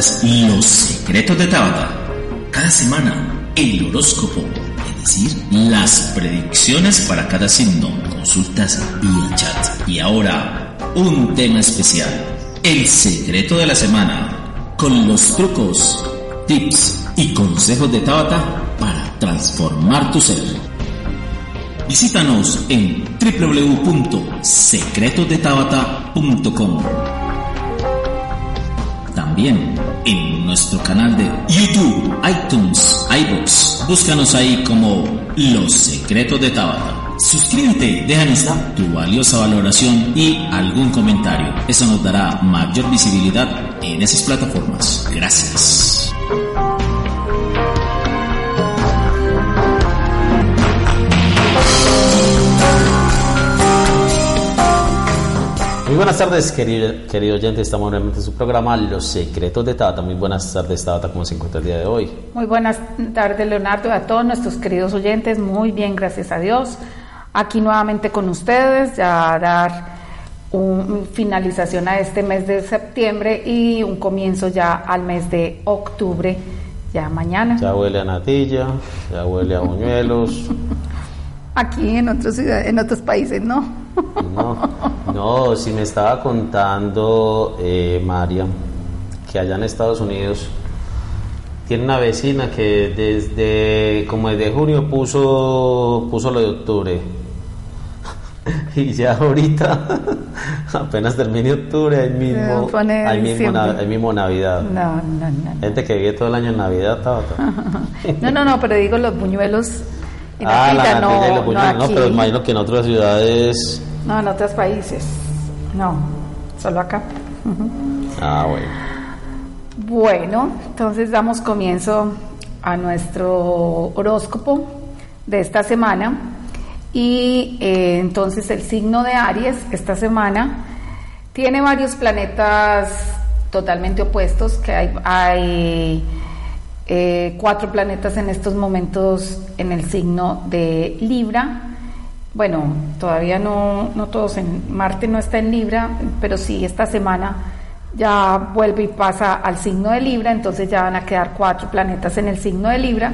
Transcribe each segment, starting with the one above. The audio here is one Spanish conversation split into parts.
Los Secretos de Tabata. Cada semana, el horóscopo, es decir, las predicciones para cada signo, consultas y chat. Y ahora, un tema especial, el secreto de la semana, con los trucos, tips y consejos de Tabata para transformar tu ser. Visítanos en www.secretosdetabata.com también en nuestro canal de YouTube, iTunes, iBooks. Búscanos ahí como Los Secretos de Tabata. Suscríbete, déjanos tu valiosa valoración y algún comentario. Eso nos dará mayor visibilidad en esas plataformas. Gracias. Buenas tardes, querido, querido oyente. Estamos nuevamente en su programa Los Secretos de Tata. Muy buenas tardes, Tata. ¿Cómo se encuentra el día de hoy? Muy buenas tardes, Leonardo, a todos nuestros queridos oyentes. Muy bien, gracias a Dios. Aquí nuevamente con ustedes, ya a dar una finalización a este mes de septiembre y un comienzo ya al mes de octubre, ya mañana. Ya huele a natilla, ya huele a buñuelos. Aquí en otros en otros países, ¿no? No, no, si me estaba contando eh, María que allá en Estados Unidos tiene una vecina que desde como desde junio puso puso lo de octubre. Y ya ahorita apenas termine octubre ahí mismo ahí mismo, ahí mismo Navidad. No, no, no, gente que vive todo el año en Navidad no no no pero digo los buñuelos ah, la no, y buñuelos, no, pero imagino que en otras ciudades no, en otros países. No, solo acá. Ah, bueno. Bueno, entonces damos comienzo a nuestro horóscopo de esta semana. Y eh, entonces el signo de Aries esta semana tiene varios planetas totalmente opuestos, que hay, hay eh, cuatro planetas en estos momentos en el signo de Libra bueno, todavía no, no todos en Marte no está en Libra, pero sí esta semana ya vuelve y pasa al signo de Libra, entonces ya van a quedar cuatro planetas en el signo de Libra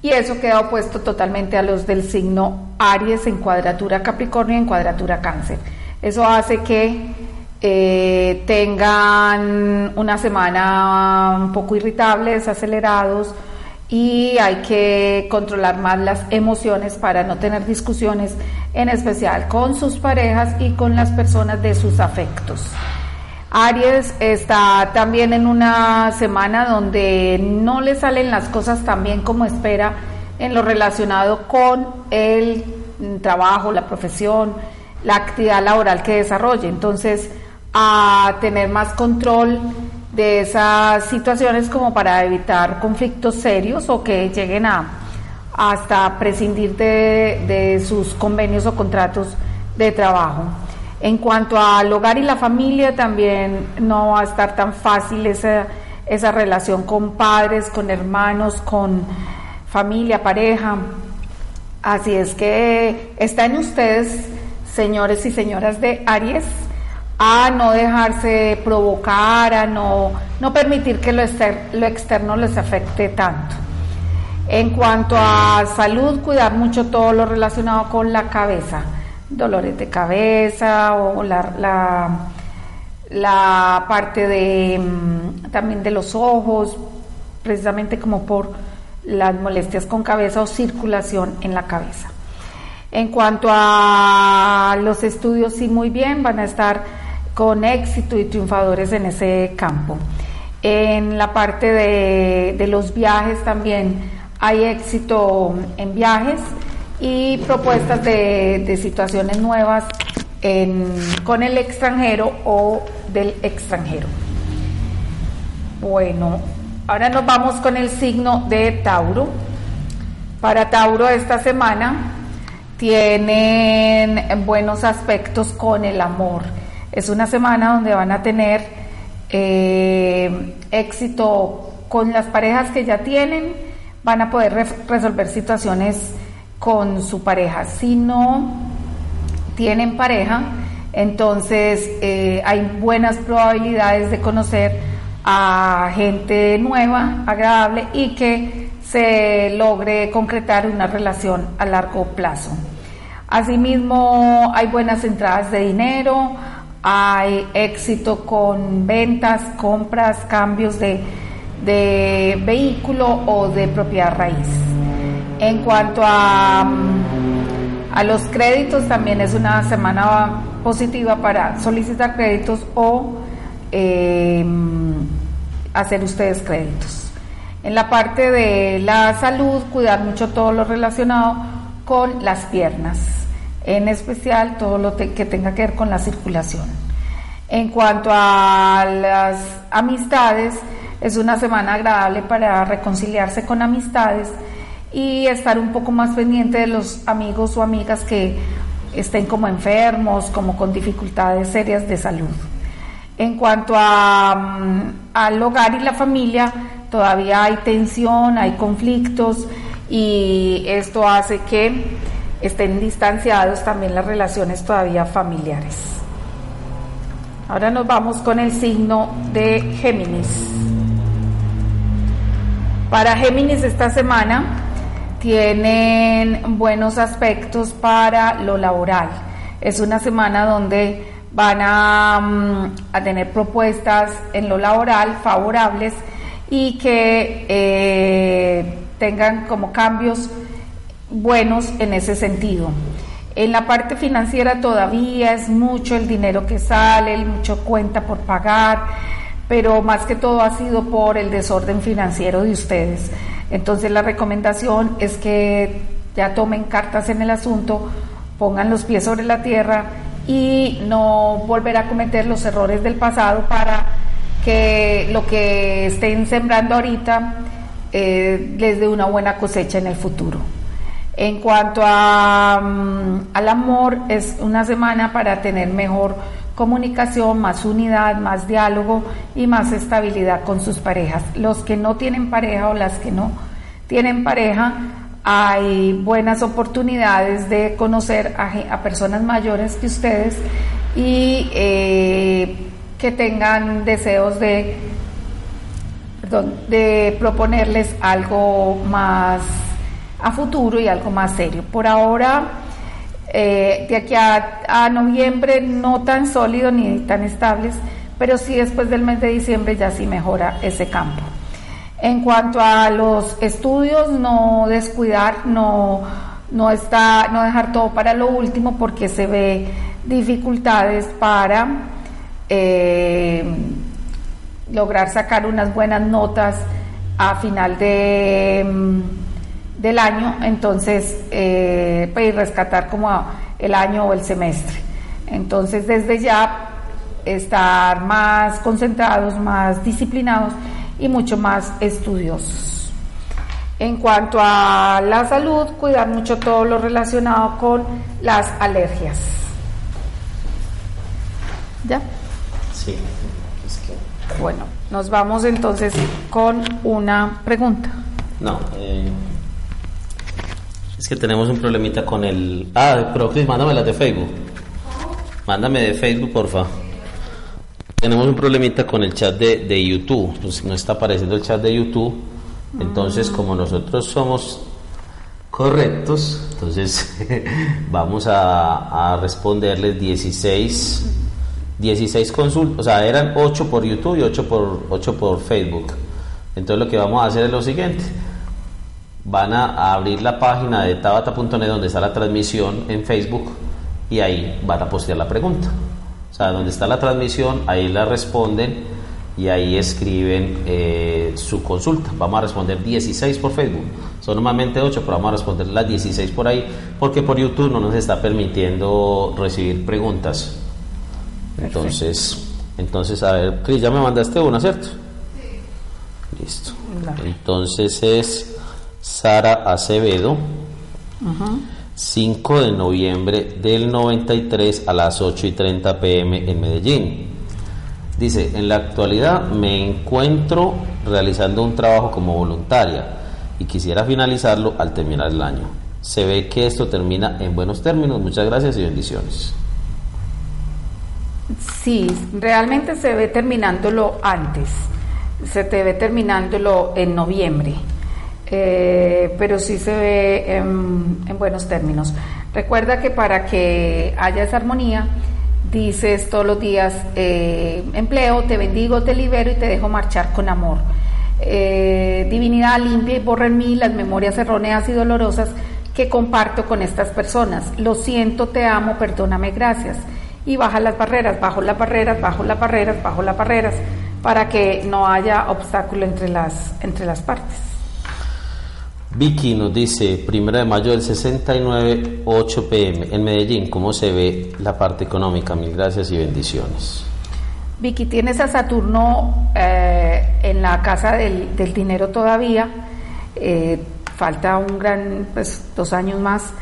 y eso queda opuesto totalmente a los del signo Aries en cuadratura Capricornio y en cuadratura Cáncer. Eso hace que eh, tengan una semana un poco irritables, acelerados, y hay que controlar más las emociones para no tener discusiones, en especial con sus parejas y con las personas de sus afectos. Aries está también en una semana donde no le salen las cosas tan bien como espera en lo relacionado con el trabajo, la profesión, la actividad laboral que desarrolle. Entonces, a tener más control de esas situaciones como para evitar conflictos serios o que lleguen a hasta prescindir de, sus convenios o contratos de trabajo. En cuanto al hogar y la familia, también no va a estar tan fácil esa, esa relación con padres, con hermanos, con familia, pareja. Así es que está en ustedes, señores y señoras de Aries, a no dejarse provocar, a no, no permitir que lo, lo externo les afecte tanto. En cuanto a salud, cuidar mucho todo lo relacionado con la cabeza, dolores de cabeza o la, la, la parte de mm, también de los ojos, precisamente como por las molestias con cabeza o circulación en la cabeza. En cuanto a los estudios, sí, muy bien, van a estar con éxito y triunfadores en ese campo. En la parte de, los viajes también hay éxito en viajes y propuestas de, situaciones nuevas con el extranjero o del extranjero. Bueno, ahora nos vamos con el signo de Tauro. Para Tauro esta semana tienen buenos aspectos con el amor es una semana donde van a tener eh, éxito con las parejas que ya tienen, van a poder resolver situaciones con su pareja. Si no tienen pareja, entonces eh, hay buenas probabilidades de conocer a gente nueva, agradable y que se logre concretar una relación a largo plazo. Asimismo, hay buenas entradas de dinero, hay éxito con ventas, compras, cambios de, de vehículo o de propiedad raíz. En cuanto a, a los créditos, también es una semana positiva para solicitar créditos o eh, hacer ustedes créditos. En la parte de la salud, cuidar mucho todo lo relacionado con las piernas, en especial todo lo que tenga que ver con la circulación. En cuanto a las amistades, es una semana agradable para reconciliarse con amistades y estar un poco más pendiente de los amigos o amigas que estén como enfermos, como con dificultades serias de salud. En cuanto a, mm, al hogar y la familia, todavía hay tensión, hay conflictos y esto hace que estén distanciados también las relaciones todavía familiares. Ahora nos vamos con el signo de Géminis. Para Géminis esta semana tienen buenos aspectos para lo laboral. Es una semana donde van mm, a, tener propuestas en lo laboral favorables y que eh, tengan como cambios buenos en ese sentido. En la parte financiera todavía es mucho el dinero que sale, mucho cuenta por pagar, pero más que todo ha sido por el desorden financiero de ustedes. Entonces la recomendación es que ya tomen cartas en el asunto, pongan los pies sobre la tierra y no volver a cometer los errores del pasado para que lo que estén sembrando ahorita eh, les dé una buena cosecha en el futuro. En cuanto a, mm, al amor, es una semana para tener mejor comunicación, más unidad, más diálogo y más estabilidad con sus parejas. Los que no tienen pareja o las que no tienen pareja, hay buenas oportunidades de conocer a, personas mayores que ustedes y eh, que tengan deseos de, de proponerles algo más a futuro y algo más serio. Por ahora, eh, de aquí a, noviembre no tan sólido ni tan estables, pero sí después del mes de diciembre ya sí mejora ese campo. En cuanto a los estudios, no descuidar, no, no, está, no dejar todo para lo último porque se ve dificultades para eh, lograr sacar unas buenas notas a final de, mm, del año, entonces eh, pues, rescatar como el año o el semestre. Entonces desde ya estar más concentrados, más disciplinados y mucho más estudiosos. En cuanto a la salud, cuidar mucho todo lo relacionado con las alergias. ¿Ya? Sí. Bueno, nos vamos entonces con una pregunta. No, eh, es que tenemos un problemita con el... Ah, pero Cris, mándame la de Facebook. Mándame de Facebook, por favor tenemos un problemita con el chat de, de YouTube, pues no está apareciendo el chat de YouTube, entonces como nosotros somos correctos, entonces vamos a, a responderles 16, 16 consultas, o sea, eran 8 por YouTube y 8 por, 8 por Facebook. Entonces lo que vamos a hacer es lo siguiente, van a, abrir la página de tabata.net donde está la transmisión en Facebook y ahí van a postear la pregunta. O sea, donde está la transmisión, ahí la responden y ahí escriben eh, su consulta. Vamos a responder 16 por Facebook. Son normalmente 8, pero vamos a responder las 16 por ahí, porque por YouTube no nos está permitiendo recibir preguntas. Entonces, entonces a ver, Cris, ya me mandaste una, ¿cierto? Sí. Listo. Entonces es Sara Acevedo. 5 de noviembre del 93 a las 8 y 30 pm en Medellín. Dice, en la actualidad me encuentro realizando un trabajo como voluntaria y quisiera finalizarlo al terminar el año. Se ve que esto termina en buenos términos. Muchas gracias y bendiciones. Sí, realmente se ve terminándolo antes. se te ve terminándolo en noviembre. Eh, pero sí se ve en, en buenos términos. Recuerda que para que haya esa armonía, dices todos los días, eh, empleo, te bendigo, te libero y te dejo marchar con amor. Eh, divinidad limpia y borra en mí las memorias erróneas y dolorosas que comparto con estas personas. Lo siento, te amo, perdóname, gracias. Y baja las barreras, bajo las barreras, bajo las barreras, bajo las barreras, para que no haya obstáculo entre las, entre las partes. Vicky nos dice, primero de mayo del 69, 8 pm, en Medellín, ¿cómo se ve la parte económica? Mil gracias y bendiciones. Vicky, tienes a Saturno eh, en la casa del, del dinero todavía, eh, falta un gran, pues dos años más,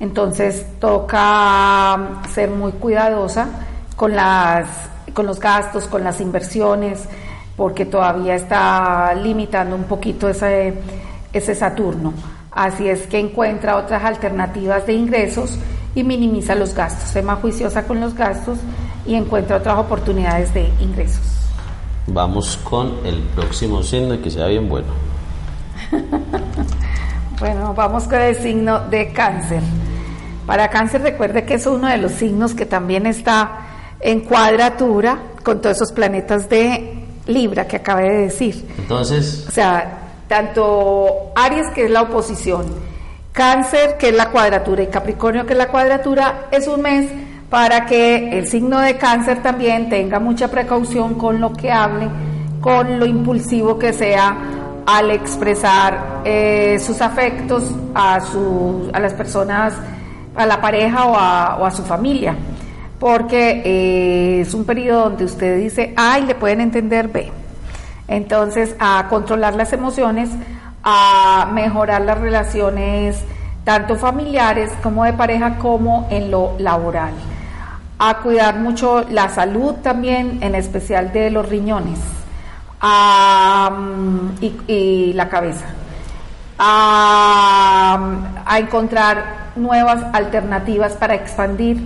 entonces toca ser muy cuidadosa con, las, con los gastos, con las inversiones, porque todavía está limitando un poquito ese ese Saturno. Así es que encuentra otras alternativas de ingresos y minimiza los gastos. Sé más juiciosa con los gastos y encuentra otras oportunidades de ingresos. Vamos con el próximo signo y que sea bien bueno. bueno, vamos con el signo de cáncer. Para cáncer recuerde que es uno de los signos que también está en cuadratura con todos esos planetas de Libra que acabé de decir. Entonces... O sea, tanto Aries, que es la oposición, Cáncer, que es la cuadratura, y Capricornio, que es la cuadratura, es un mes para que el signo de cáncer también tenga mucha precaución con lo que hable, con lo impulsivo que sea al expresar eh, sus afectos a, a las personas, a la pareja o a, o a su familia, porque eh, es un periodo donde usted dice, ay, le pueden entender, ve entonces, a controlar las emociones, a mejorar las relaciones tanto familiares como de pareja como en lo laboral. A cuidar mucho la salud también, en especial de los riñones y, la cabeza. A, encontrar nuevas alternativas para expandir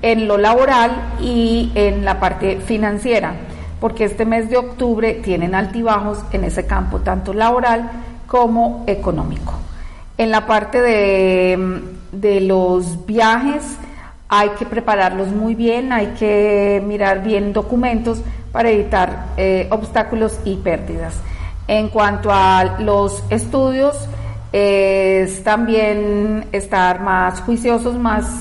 en lo laboral y en la parte financiera porque este mes de octubre tienen altibajos en ese campo, tanto laboral como económico. En la parte de, los viajes hay que prepararlos muy bien, hay que mirar bien documentos para evitar eh, obstáculos y pérdidas. En cuanto a los estudios, es también estar más juiciosos, más,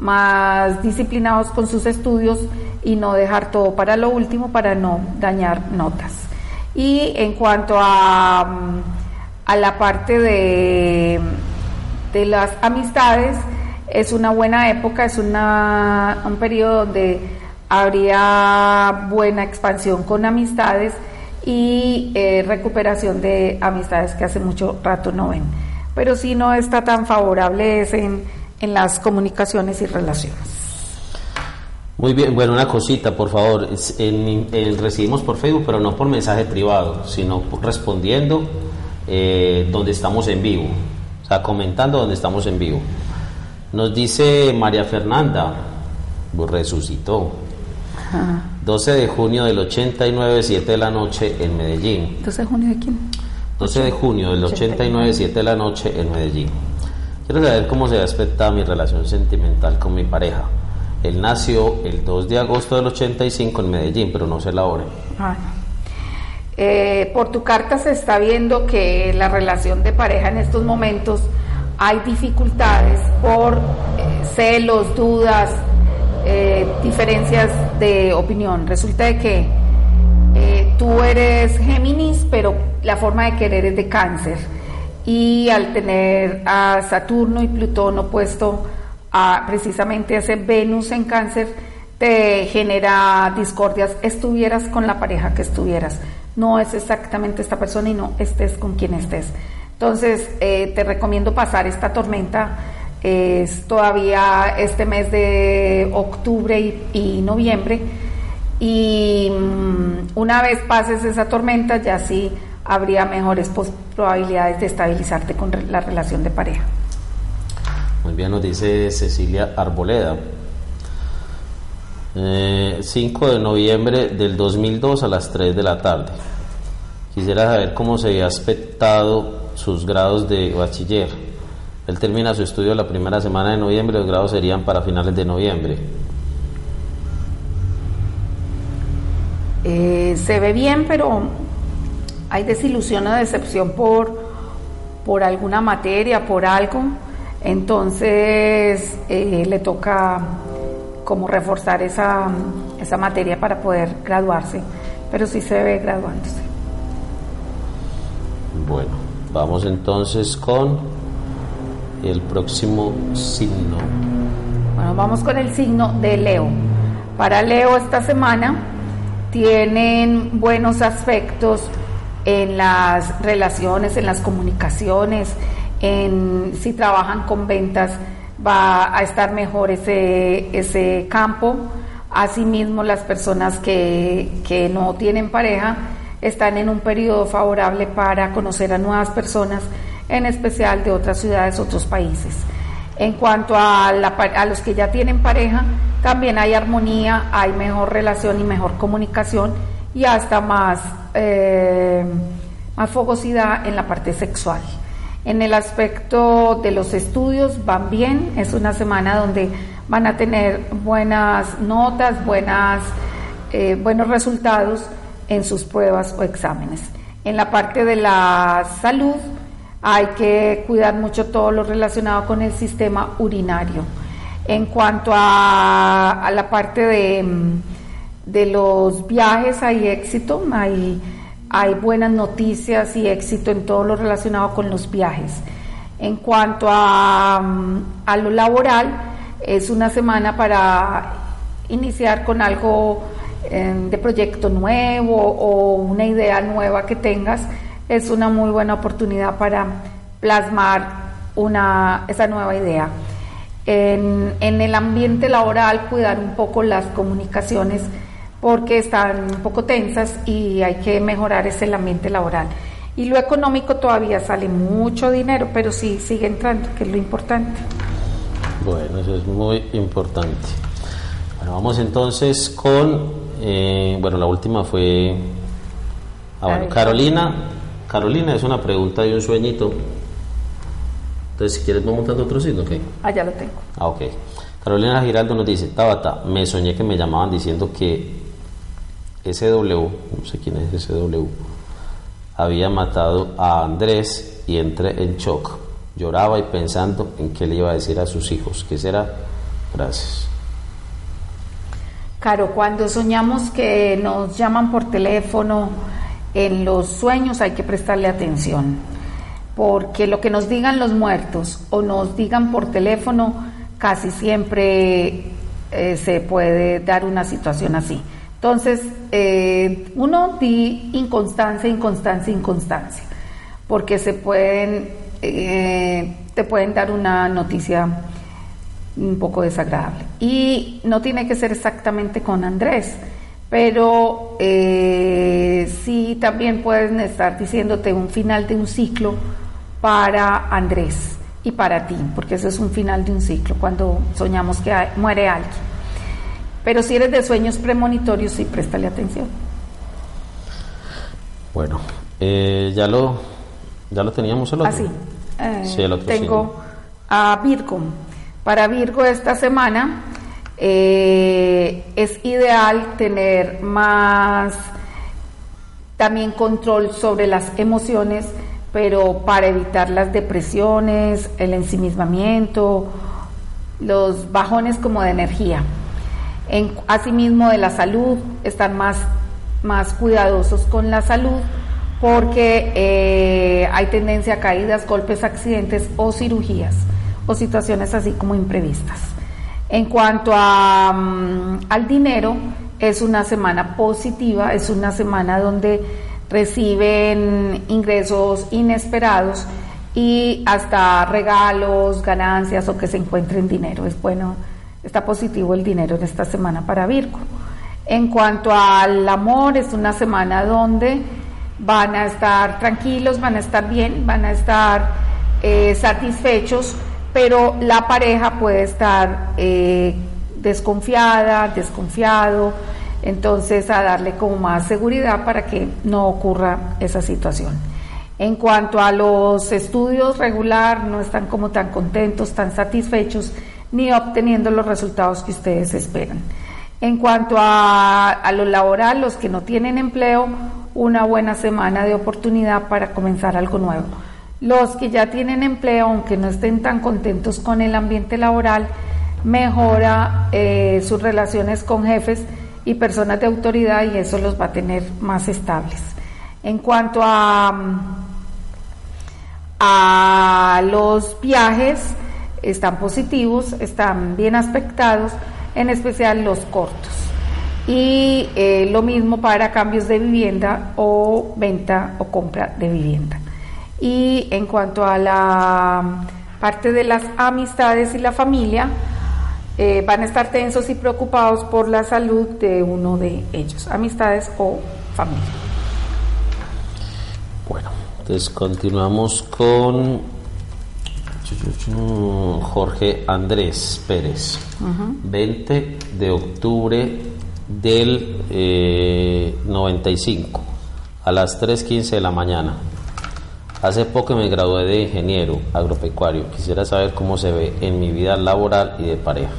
más disciplinados con sus estudios y no dejar todo para lo último para no dañar notas. Y en cuanto a, mm, a la parte de, de las amistades, es una buena época, es una, un periodo donde habría buena expansión con amistades y eh, recuperación de amistades que hace mucho rato no ven. Pero si no está tan favorable es en, en las comunicaciones y relaciones. Muy bien, bueno, una cosita, por favor. recibimos por Facebook, pero no por mensaje privado, sino respondiendo eh, donde estamos en vivo. O sea, comentando donde estamos en vivo. Nos dice María Fernanda, pues resucitó. 12 de junio del 89, 7 de la noche en Medellín. ¿12 de junio de quién? 12 de junio del 89, 7 de la noche en Medellín. Quiero saber cómo se ha mi relación sentimental con mi pareja. Él nació el 2 de agosto del 85 en Medellín, pero no sé la hora. Eh, por tu carta se está viendo que la relación de pareja en estos momentos hay dificultades por eh, celos, dudas, eh, diferencias de opinión. Resulta de que tú eres Géminis, pero la forma de querer es de cáncer. Y al tener a Saturno y Plutón opuesto, a precisamente ese Venus en cáncer te genera discordias, estuvieras con la pareja que estuvieras. No es exactamente esta persona y no estés con quien estés. Entonces, eh, te recomiendo pasar esta tormenta. Es todavía este mes de octubre y, noviembre. Y mm, una vez pases esa tormenta, ya sí habría mejores probabilidades de estabilizarte con la relación de pareja. Muy bien, nos dice Cecilia Arboleda. 5 eh, de noviembre del 2002 a las 3 de la tarde. Quisiera saber cómo se había aspectado sus grados de bachiller. Él termina su estudio la primera semana de noviembre, los grados serían para finales de noviembre. Eh, se ve bien, pero hay desilusión o decepción por, por alguna materia, por algo. Entonces eh, le toca como reforzar esa, esa materia para poder graduarse, pero sí se ve graduándose. Bueno, vamos entonces con el próximo signo. Bueno, vamos con el signo de Leo. Para Leo esta semana tienen buenos aspectos en las relaciones, en las comunicaciones, en si trabajan con ventas va a estar mejor ese, ese campo. Asimismo, las personas que, que no tienen pareja están en un periodo favorable para conocer a nuevas personas, en especial de otras ciudades, otros países. En cuanto a, la, a los que ya tienen pareja, también hay armonía, hay mejor relación y mejor comunicación y hasta más, eh, más fogosidad en la parte sexual. En el aspecto de los estudios van bien, es una semana donde van a tener buenas notas, buenas, eh, buenos resultados en sus pruebas o exámenes. En la parte de la salud hay que cuidar mucho todo lo relacionado con el sistema urinario. En cuanto a, a la parte de, de los viajes hay éxito, hay hay buenas noticias y éxito en todo lo relacionado con los viajes. En cuanto a, a lo laboral, es una semana para iniciar con algo em, de proyecto nuevo o una idea nueva que tengas. Es una muy buena oportunidad para plasmar una, esa nueva idea. En, en el ambiente laboral, cuidar un poco las comunicaciones porque están un poco tensas y hay que mejorar ese ambiente laboral. Y lo económico todavía sale mucho dinero, pero sí sigue entrando, que es lo importante. Bueno, eso es muy importante. Bueno, vamos entonces con, eh, bueno, la última fue, ah, bueno, Carolina. Carolina es una pregunta de un sueñito. Entonces, si quieres, vamos montando otro signo, ¿ok? Ah, ya lo tengo. Ah, ok. Carolina Giraldo nos dice, Tabata, me soñé que me llamaban diciendo que SW, no sé quién es SW, había matado a Andrés y entré en shock. Lloraba y pensando en qué le iba a decir a sus hijos. ¿Qué será? Gracias. Claro, cuando soñamos que nos llaman por teléfono, en los sueños hay que prestarle atención, porque lo que nos digan los muertos o nos digan por teléfono, casi siempre eh, se puede dar una situación así. Entonces, eh, uno di inconstancia, inconstancia, inconstancia, porque se pueden, eh, te pueden dar una noticia un poco desagradable. Y no tiene que ser exactamente con Andrés, pero eh, sí también pueden estar diciéndote un final de un ciclo para Andrés y para ti, porque eso es un final de un ciclo, cuando soñamos que muere alguien. Pero si eres de sueños premonitorios, sí, préstale atención. Bueno, eh, ya lo ya lo teníamos el otro. Así. Ah, sí, el otro tengo a Virgo. Para Virgo esta semana eh, es ideal tener más también control sobre las emociones, pero para evitar las depresiones, el ensimismamiento, los bajones como de energía. Asimismo de la salud, estar más, más cuidadosos con la salud porque eh, hay tendencia a caídas, golpes, accidentes o cirugías o situaciones así como imprevistas. En cuanto a, mm, al dinero, es una semana positiva, es una semana donde reciben ingresos inesperados y hasta regalos, ganancias o que se encuentren dinero. Es bueno Está positivo el dinero en esta semana para Virgo. En cuanto al amor, es una semana donde van a estar tranquilos, van a estar bien, van a estar eh, satisfechos, pero la pareja puede estar eh, desconfiada, desconfiado, Entonces, a darle como más seguridad para que no ocurra esa situación. En cuanto a los estudios regular, no están como tan contentos, tan satisfechos, ni obteniendo los resultados que ustedes esperan. En cuanto a, a lo laboral, los que no tienen empleo, una buena semana de oportunidad para comenzar algo nuevo. Los que ya tienen empleo, aunque no estén tan contentos con el ambiente laboral, mejora eh, sus relaciones con jefes y personas de autoridad y eso los va a tener más estables. En cuanto a a los viajes están positivos, están bien aspectados, en especial los cortos. Y eh, lo mismo para cambios de vivienda o venta o compra de vivienda. Y en cuanto a la parte de las amistades y la familia, eh, van a estar tensos y preocupados por la salud de uno de ellos, amistades o familia. Entonces continuamos con Jorge Andrés Pérez, 20 de octubre del 95 eh, a las 3.15 de la mañana. Hace poco me gradué de ingeniero agropecuario. Quisiera saber cómo se ve en mi vida laboral y de pareja.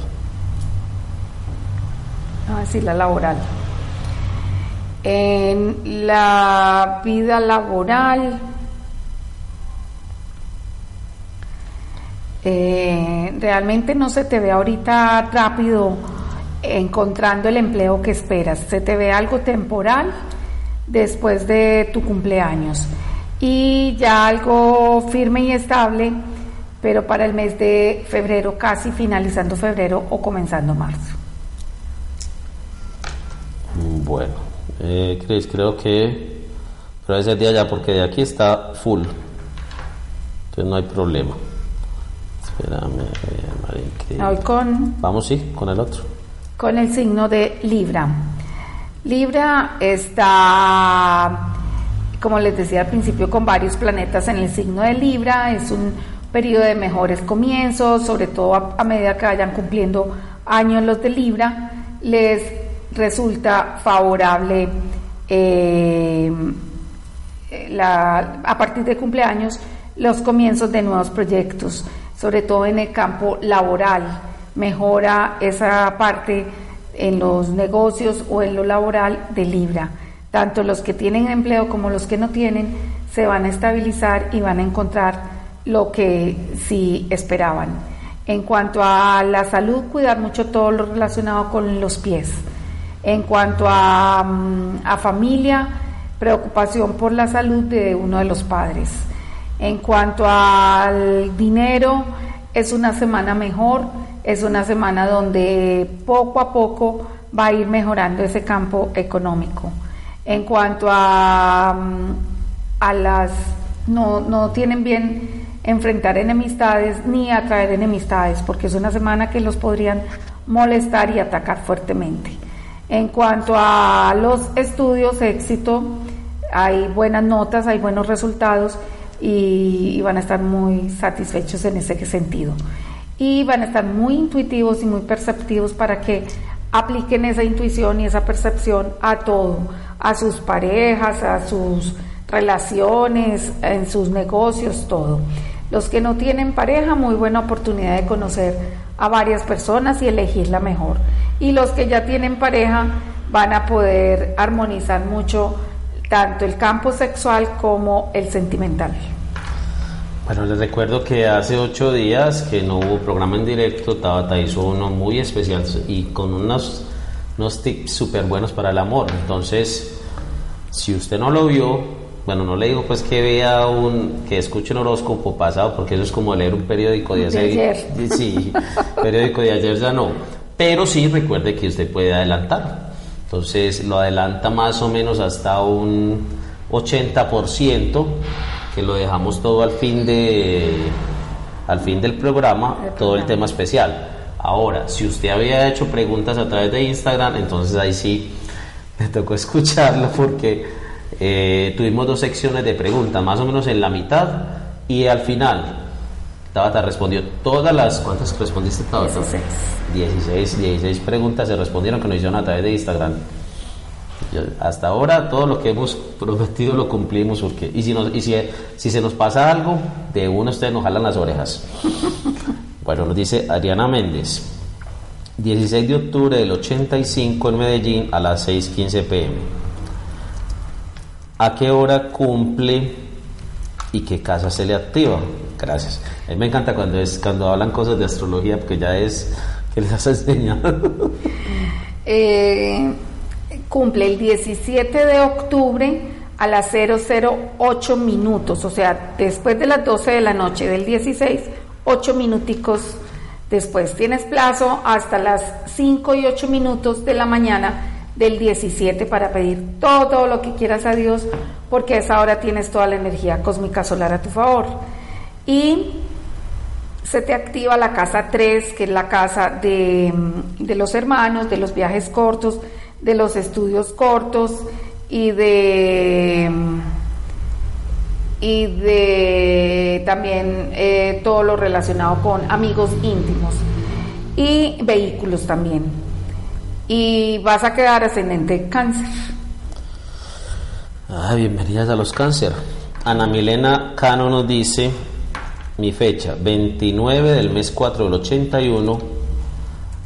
Ah, sí, la laboral. En la vida laboral, Eh, realmente no se te ve ahorita rápido encontrando el empleo que esperas, se te ve algo temporal después de tu cumpleaños y ya algo firme y estable, pero para el mes de febrero, casi finalizando febrero o comenzando marzo. Bueno, eh, Cris, creo que pero ese día ya, porque de aquí está full, entonces no hay problema. Hoy con, Vamos, sí, con el otro. Con el signo de Libra. Libra está, como les decía al principio, con varios planetas en el signo de Libra. Es un periodo de mejores comienzos, sobre todo a, medida que vayan cumpliendo años los de Libra, les resulta favorable eh, a partir de cumpleaños los comienzos de nuevos proyectos sobre todo en el campo laboral, mejora esa parte en los negocios o en lo laboral de Libra. Tanto los que tienen empleo como los que no tienen se van a estabilizar y van a encontrar lo que sí esperaban. En cuanto a la salud, cuidar mucho todo lo relacionado con los pies. En cuanto a, mm, a familia, preocupación por la salud de uno de los padres. En cuanto al dinero, es una semana mejor, es una semana donde poco a poco va a ir mejorando ese campo económico. En cuanto a, mm, a las, no, no tienen bien enfrentar enemistades ni atraer enemistades, porque es una semana que los podrían molestar y atacar fuertemente. En cuanto a los estudios, éxito, hay buenas notas, hay buenos resultados y, van a estar muy satisfechos en ese sentido. Y van a estar muy intuitivos y muy perceptivos para que apliquen esa intuición y esa percepción a todo, a sus parejas, a sus relaciones, en sus negocios, todo. Los que no tienen pareja, muy buena oportunidad de conocer a varias personas y elegir la mejor. Y los que ya tienen pareja van a poder armonizar mucho tanto el campo sexual como el sentimental. Bueno, les recuerdo que hace ocho días que no hubo programa en directo, Tabata hizo uno muy especial y con unos, unos tips súper buenos para el amor. Entonces, si usted no lo vio, bueno, no le digo pues que vea un, que escuche un horóscopo pasado, porque eso es como leer un periódico de, ayer. Sí, periódico de ayer ya no. Pero sí recuerde que usted puede adelantar. Entonces lo adelanta más o menos hasta un 80%, que lo dejamos todo al fin, de, al fin del programa, todo el tema especial. Ahora, si usted había hecho preguntas a través de Instagram, entonces ahí sí me tocó escucharlo porque eh, tuvimos dos secciones de preguntas, más o menos en la mitad y al final. Tabata respondió todas las. ¿Cuántas respondiste, Tabata? 16. 16, 16 preguntas se respondieron que nos hicieron a través de Instagram. hasta ahora todo lo que hemos prometido lo cumplimos porque y si nos, y si, si se nos pasa algo de uno ustedes nos jalan las orejas bueno nos dice Adriana Méndez 16 de octubre del 85 en Medellín a las 6.15 pm ¿a qué hora cumple y qué casa se le activa? Gracias a mí me encanta cuando es cuando hablan cosas de astrología porque ya es que les has enseñado eh cumple el 17 de octubre a las 008 minutos, o sea, después de las 12 de la noche del 16, 8 minuticos después. Tienes plazo hasta las 5 y 8 minutos de la mañana del 17 para pedir todo lo que quieras a Dios, porque a esa hora tienes toda la energía cósmica solar a tu favor. Y se te activa la casa 3, que es la casa de, de los hermanos, de los viajes cortos, de los estudios cortos y de y de también eh, todo lo relacionado con amigos íntimos y vehículos también. Y vas a quedar ascendente cáncer. Ah, bienvenidas a los cáncer. Ana Milena Cano nos dice mi fecha, 29 del mes 4 del 81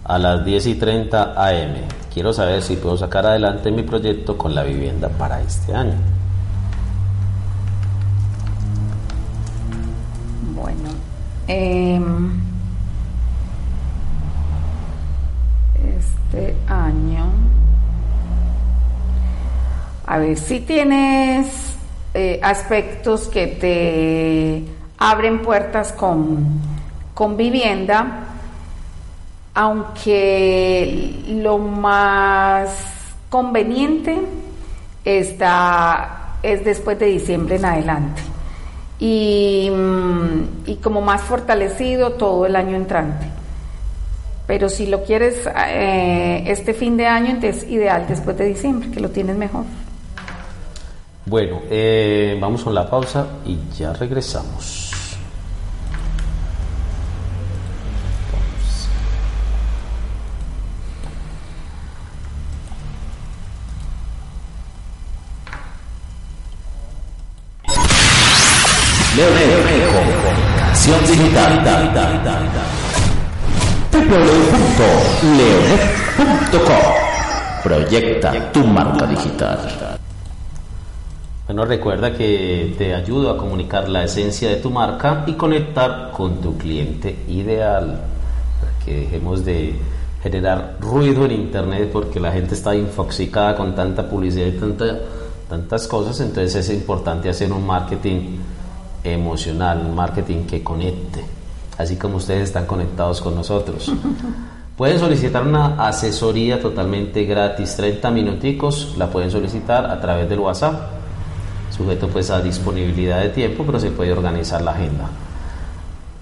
a las 10 y 30 am. Quiero saber si puedo sacar adelante mi proyecto con la vivienda para este año. Bueno, em, este año, a ver si tienes eh, aspectos que te abren puertas con, con vivienda aunque lo más conveniente está, es después de diciembre en adelante. Y, mm, como más fortalecido todo el año entrante. Pero si lo quieres eh, este fin de año, entonces ideal después de diciembre, que lo tienes mejor. Bueno, eh, vamos con la pausa y ya regresamos. www.leonet.com Proyecta tu marca digital. Bueno, recuerda que te ayudo a comunicar la esencia de tu marca y conectar con tu cliente ideal. Para que dejemos de generar ruido en internet porque la gente está infoxicada con tanta publicidad y tanta, tantas cosas, entonces es importante hacer un marketing emocional, un marketing que conecte, así como ustedes están conectados con nosotros. Pueden solicitar una asesoría totalmente gratis, 30 minuticos, la pueden solicitar a través del WhatsApp, sujeto pues a disponibilidad de tiempo, pero se puede organizar la agenda.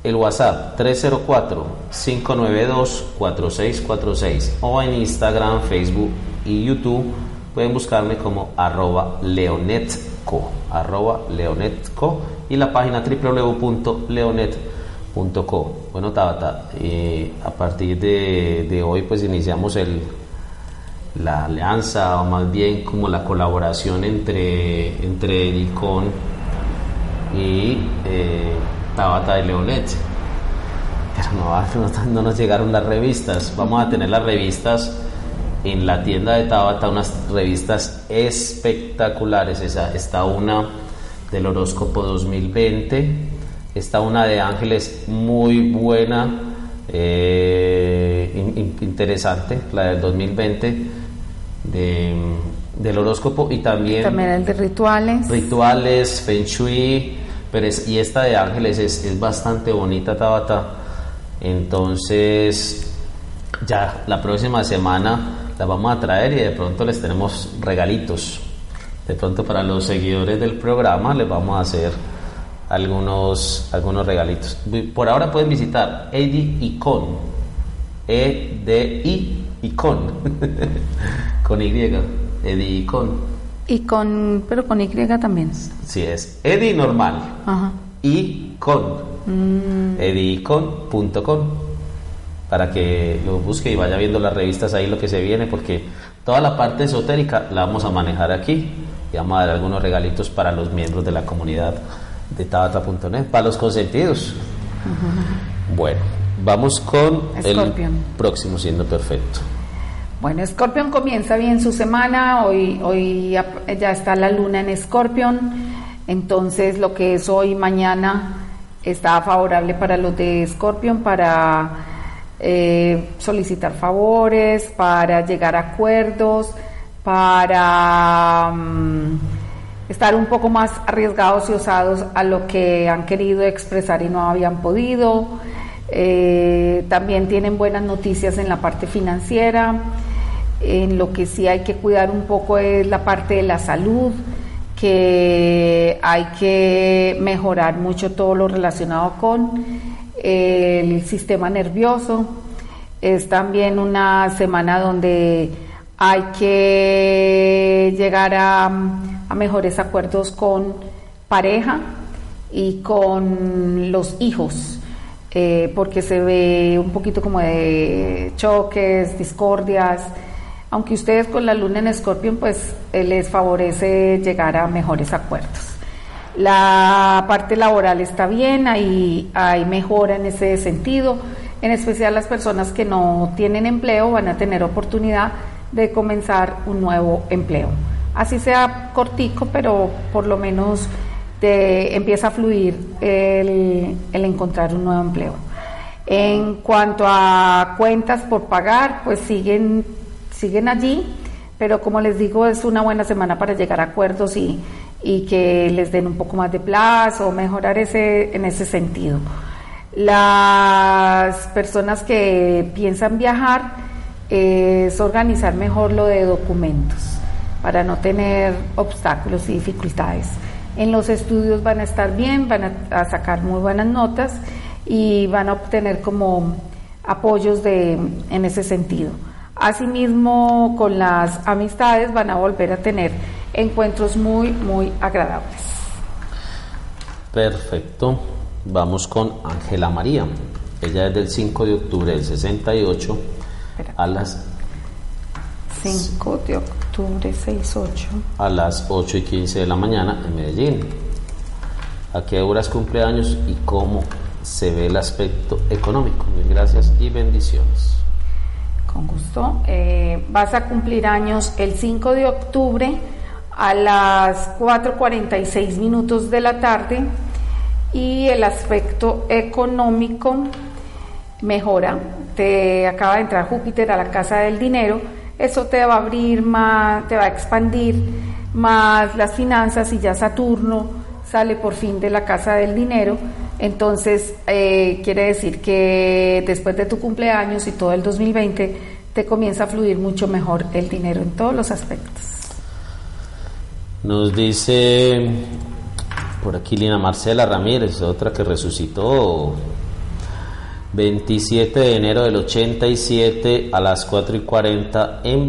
El WhatsApp 304-592-4646 o en Instagram, Facebook y YouTube pueden buscarme como arroba leonetco, arroba leonetco y la página www.leonet.co. Bueno, Tabata, eh, a partir de, hoy pues iniciamos el, la alianza o más bien como la colaboración entre, entre Edicon y eh, Tabata de Leonet. Pero no, no nos llegaron las revistas. Vamos a tener las revistas en la tienda de Tabata unas revistas espectaculares. Esa, está una del horóscopo 2020, está una de Ángeles muy buena, eh, interesante, la del 2020 de, del horóscopo y también, también el de rituales. Rituales, Feng Shui, pero y esta de Ángeles es, es bastante bonita, Tabata. Entonces, ya la próxima semana la vamos a traer y de pronto les tenemos regalitos. De pronto para los seguidores del programa les vamos a hacer algunos, algunos regalitos. Por ahora pueden visitar Edi Icon. E D I Icon. con Y. Edi Icon. Y con, pero con Y también. Sí, es Edi normal. Ajá. Y con. Mm. Edicon.com para que lo busque y vaya viendo las revistas ahí lo que se viene, porque Toda la parte esotérica la vamos a manejar aquí y vamos a dar algunos regalitos para los miembros de la comunidad de tabata.net, para los consentidos. Bueno, vamos con el próximo siendo perfecto. Bueno, Escorpión comienza bien su semana, hoy, hoy ya, está la luna en Escorpión, entonces lo que es hoy, mañana, está favorable para los de Escorpión para eh, solicitar favores, para llegar a acuerdos, para mm, estar un poco más arriesgados y osados a lo que han querido expresar y no habían podido. Eh, también tienen buenas noticias en la parte financiera. En lo que sí hay que cuidar un poco es la parte de la salud, que hay que mejorar mucho todo lo relacionado con el sistema nervioso. Es también una semana donde hay que llegar a, mejores acuerdos con pareja y con los hijos, eh, porque se ve un poquito como de choques, discordias, aunque ustedes con la luna en escorpión pues eh, les favorece llegar a mejores acuerdos. La parte laboral está bien, hay, hay mejora en ese sentido, en especial las personas que no tienen empleo van a tener oportunidad de comenzar un nuevo empleo. Así sea cortico, pero por lo menos te empieza a fluir el, el encontrar un nuevo empleo. En cuanto a cuentas por pagar, pues siguen, siguen allí, pero como les digo, es una buena semana para llegar a acuerdos y, y que les den un poco más de plazo, mejorar ese, en ese sentido. Las personas que piensan viajar es organizar mejor lo de documentos para no tener obstáculos y dificultades. En los estudios van a estar bien, van a, a sacar muy buenas notas y van a obtener como apoyos de, en ese sentido. Asimismo, con las amistades van a volver a tener encuentros muy, muy agradables. Perfecto. Vamos con Ángela María. Ella es del 5 de octubre del 68 Espera. a las 5 de octubre, 6, 8. a las 8 y 15 de la mañana en Medellín. ¿A qué horas cumpleaños y cómo se ve el aspecto económico? Mil gracias y bendiciones. Con gusto. Eh, vas a cumplir años el 5 de octubre a las 4.46 minutos de la tarde y el aspecto económico mejora. Te acaba de entrar Júpiter a la casa del dinero. Eso te va a abrir más, te va a expandir más las finanzas y ya Saturno sale por fin de la casa del dinero. Entonces, eh, quiere decir que después de tu cumpleaños y todo el 2020, te comienza a fluir mucho mejor el dinero en todos los aspectos. Nos dice por aquí Lina Marcela Ramírez, otra que resucitó 27 de enero del 87 a las 4 y 40 en